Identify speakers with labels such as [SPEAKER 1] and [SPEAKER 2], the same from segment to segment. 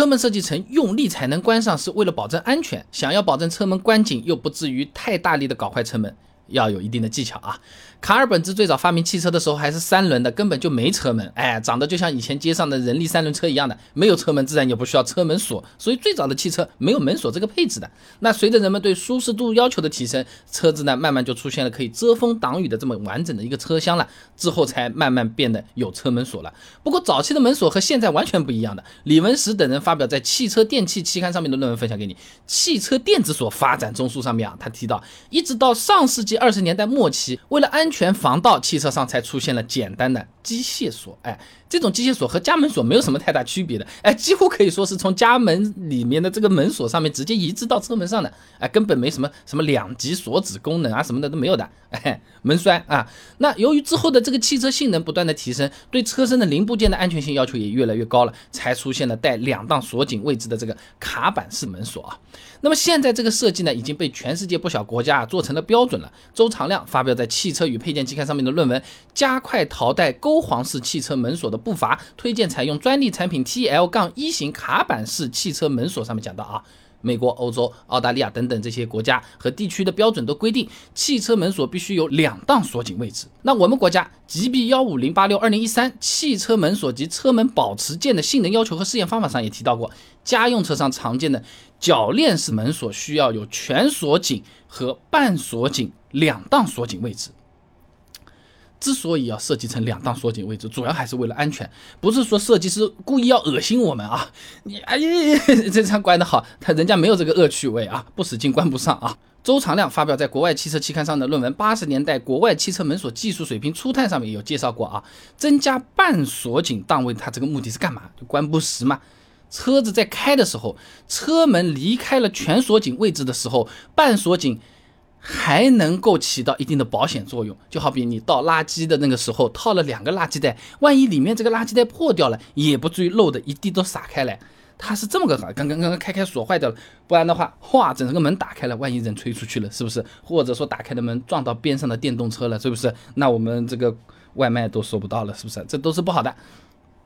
[SPEAKER 1] 车门设计成用力才能关上，是为了保证安全。想要保证车门关紧，又不至于太大力的搞坏车门。要有一定的技巧啊！卡尔本茨最早发明汽车的时候还是三轮的，根本就没车门，哎，长得就像以前街上的人力三轮车一样的，没有车门，自然也不需要车门锁，所以最早的汽车没有门锁这个配置的。那随着人们对舒适度要求的提升，车子呢慢慢就出现了可以遮风挡雨的这么完整的一个车厢了，之后才慢慢变得有车门锁了。不过早期的门锁和现在完全不一样的。李文石等人发表在《汽车电器》期刊上面的论文分享给你，《汽车电子锁发展中枢》上面啊，他提到，一直到上世纪。二十年代末期，为了安全防盗，汽车上才出现了简单的机械锁。哎。这种机械锁和家门锁没有什么太大区别的，哎，几乎可以说是从家门里面的这个门锁上面直接移植到车门上的，哎，根本没什么什么两级锁止功能啊什么的都没有的，哎，门栓啊。那由于之后的这个汽车性能不断的提升，对车身的零部件的安全性要求也越来越高了，才出现了带两档锁紧位置的这个卡板式门锁啊。那么现在这个设计呢，已经被全世界不少国家做成了标准了。周长亮发表在《汽车与配件期刊》上面的论文《加快淘汰勾簧式汽车门锁的》。步伐推荐采用专利产品 T L 杠一型卡板式汽车门锁上面讲到啊，美国、欧洲、澳大利亚等等这些国家和地区的标准都规定，汽车门锁必须有两档锁紧位置。那我们国家 G B 幺五零八六二零一三汽车门锁及车门保持件的性能要求和试验方法上也提到过，家用车上常见的铰链式门锁需要有全锁紧和半锁紧两档锁紧位置。之所以要设计成两档锁紧位置，主要还是为了安全，不是说设计师故意要恶心我们啊！你哎呀，这枪关的好，他人家没有这个恶趣味啊，不使劲关不上啊。周长亮发表在国外汽车期刊上的论文《八十年代国外汽车门锁技术水平初探》上面有介绍过啊，增加半锁紧档位，它这个目的是干嘛？就关不实嘛。车子在开的时候，车门离开了全锁紧位置的时候，半锁紧。还能够起到一定的保险作用，就好比你倒垃圾的那个时候套了两个垃圾袋，万一里面这个垃圾袋破掉了，也不至于漏的一地都洒开来。它是这么个刚刚刚刚开开锁坏掉了，不然的话，哗，整个门打开了，万一人吹出去了，是不是？或者说打开的门撞到边上的电动车了，是不是？那我们这个外卖都收不到了，是不是？这都是不好的，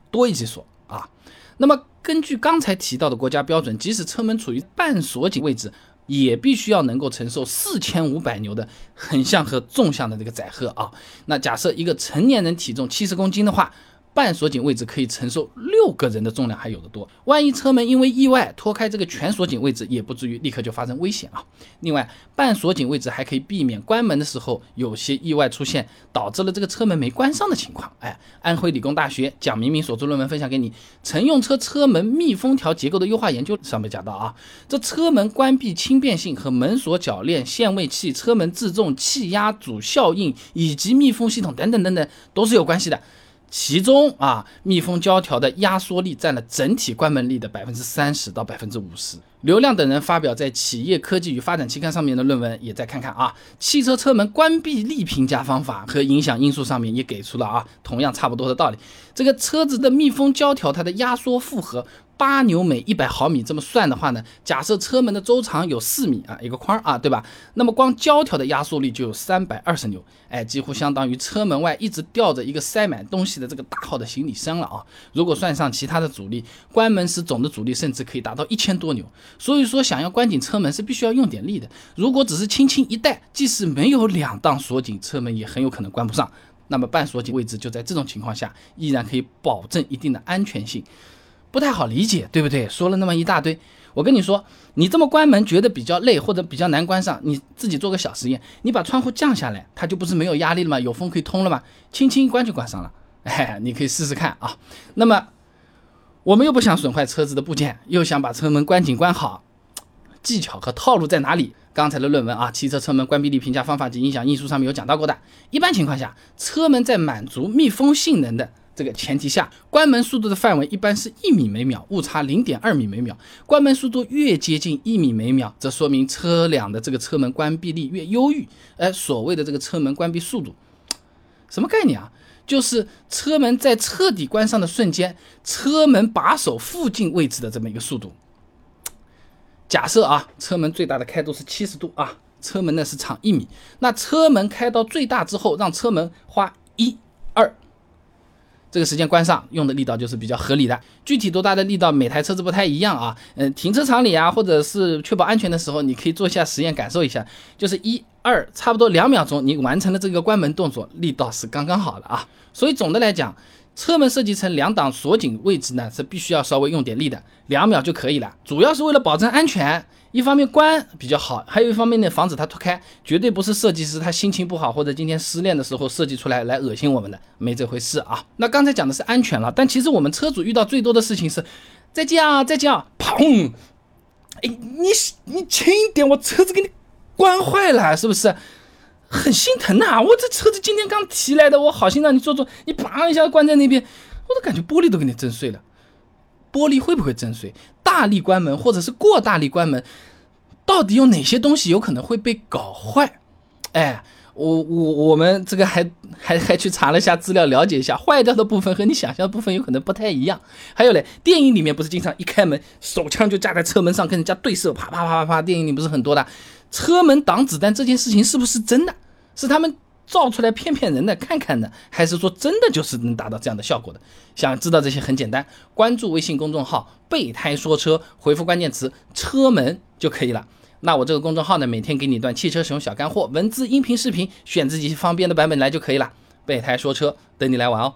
[SPEAKER 1] 多一级锁啊。那么根据刚才提到的国家标准，即使车门处于半锁紧位置。也必须要能够承受四千五百牛的横向和纵向的这个载荷啊。那假设一个成年人体重七十公斤的话。半锁紧位置可以承受六个人的重量，还有的多。万一车门因为意外脱开这个全锁紧位置，也不至于立刻就发生危险啊。另外，半锁紧位置还可以避免关门的时候有些意外出现，导致了这个车门没关上的情况。哎，安徽理工大学蒋明明所著论文分享给你，《乘用车车门密封条结构的优化研究》上面讲到啊，这车门关闭轻便性和门锁铰链、限位器、车门自重、气压阻效应以及密封系统等等等等都是有关系的。其中啊，密封胶条的压缩力占了整体关门力的百分之三十到百分之五十。刘亮等人发表在《企业科技与发展》期刊上面的论文，也再看看啊，汽车车门关闭力评价方法和影响因素上面也给出了啊，同样差不多的道理。这个车子的密封胶条，它的压缩负荷。八牛每一百毫米这么算的话呢，假设车门的周长有四米啊，一个框啊，对吧？那么光胶条的压缩力就有三百二十牛，哎，几乎相当于车门外一直吊着一个塞满东西的这个大号的行李箱了啊！如果算上其他的阻力，关门时总的阻力甚至可以达到一千多牛。所以说，想要关紧车门是必须要用点力的。如果只是轻轻一带，即使没有两档锁紧，车门也很有可能关不上。那么半锁紧位置就在这种情况下，依然可以保证一定的安全性。不太好理解，对不对？说了那么一大堆，我跟你说，你这么关门觉得比较累或者比较难关上，你自己做个小实验，你把窗户降下来，它就不是没有压力了吗？有风可以通了吗？轻轻一关就关上了，哎，你可以试试看啊。那么我们又不想损坏车子的部件，又想把车门关紧关好，技巧和套路在哪里？刚才的论文啊，汽车车门关闭力评价方法及影响因素上面有讲到过的。一般情况下，车门在满足密封性能的。这个前提下，关门速度的范围一般是一米每秒，误差零点二米每秒。关门速度越接近一米每秒，则说明车辆的这个车门关闭力越优异。哎，所谓的这个车门关闭速度，什么概念啊？就是车门在彻底关上的瞬间，车门把手附近位置的这么一个速度。假设啊，车门最大的开度是七十度啊，车门呢是长一米，那车门开到最大之后，让车门花一二。这个时间关上，用的力道就是比较合理的。具体多大的力道，每台车子不太一样啊。嗯，停车场里啊，或者是确保安全的时候，你可以做一下实验，感受一下，就是一二，差不多两秒钟，你完成了这个关门动作，力道是刚刚好的啊。所以总的来讲，车门设计成两档锁紧位置呢，是必须要稍微用点力的，两秒就可以了，主要是为了保证安全。一方面关比较好，还有一方面呢，防止它脱开，绝对不是设计师他心情不好或者今天失恋的时候设计出来来恶心我们的，没这回事啊。那刚才讲的是安全了，但其实我们车主遇到最多的事情是，再见啊，再见啊，砰！哎，你你轻一点，我车子给你关坏了，是不是？很心疼呐，我这车子今天刚提来的，我好心让你坐坐，你砰一下关在那边，我都感觉玻璃都给你震碎了。玻璃会不会震碎？大力关门或者是过大力关门，到底有哪些东西有可能会被搞坏？哎，我我我们这个还 还还去查了一下资料，了解一下，坏掉的部分和你想象部分有可能不太一样。还有嘞，电影里面不是经常一开门，手枪就架在车门上跟人家对射，啪啪啪啪啪，电影里不是很多的。车门挡子弹这件事情是不是真的？是他们？造出来骗骗人的，看看的，还是说真的就是能达到这样的效果的？想知道这些很简单，关注微信公众号“备胎说车”，回复关键词“车门”就可以了。那我这个公众号呢，每天给你一段汽车使用小干货，文字、音频、视频，选自己方便的版本来就可以了。备胎说车，等你来玩哦。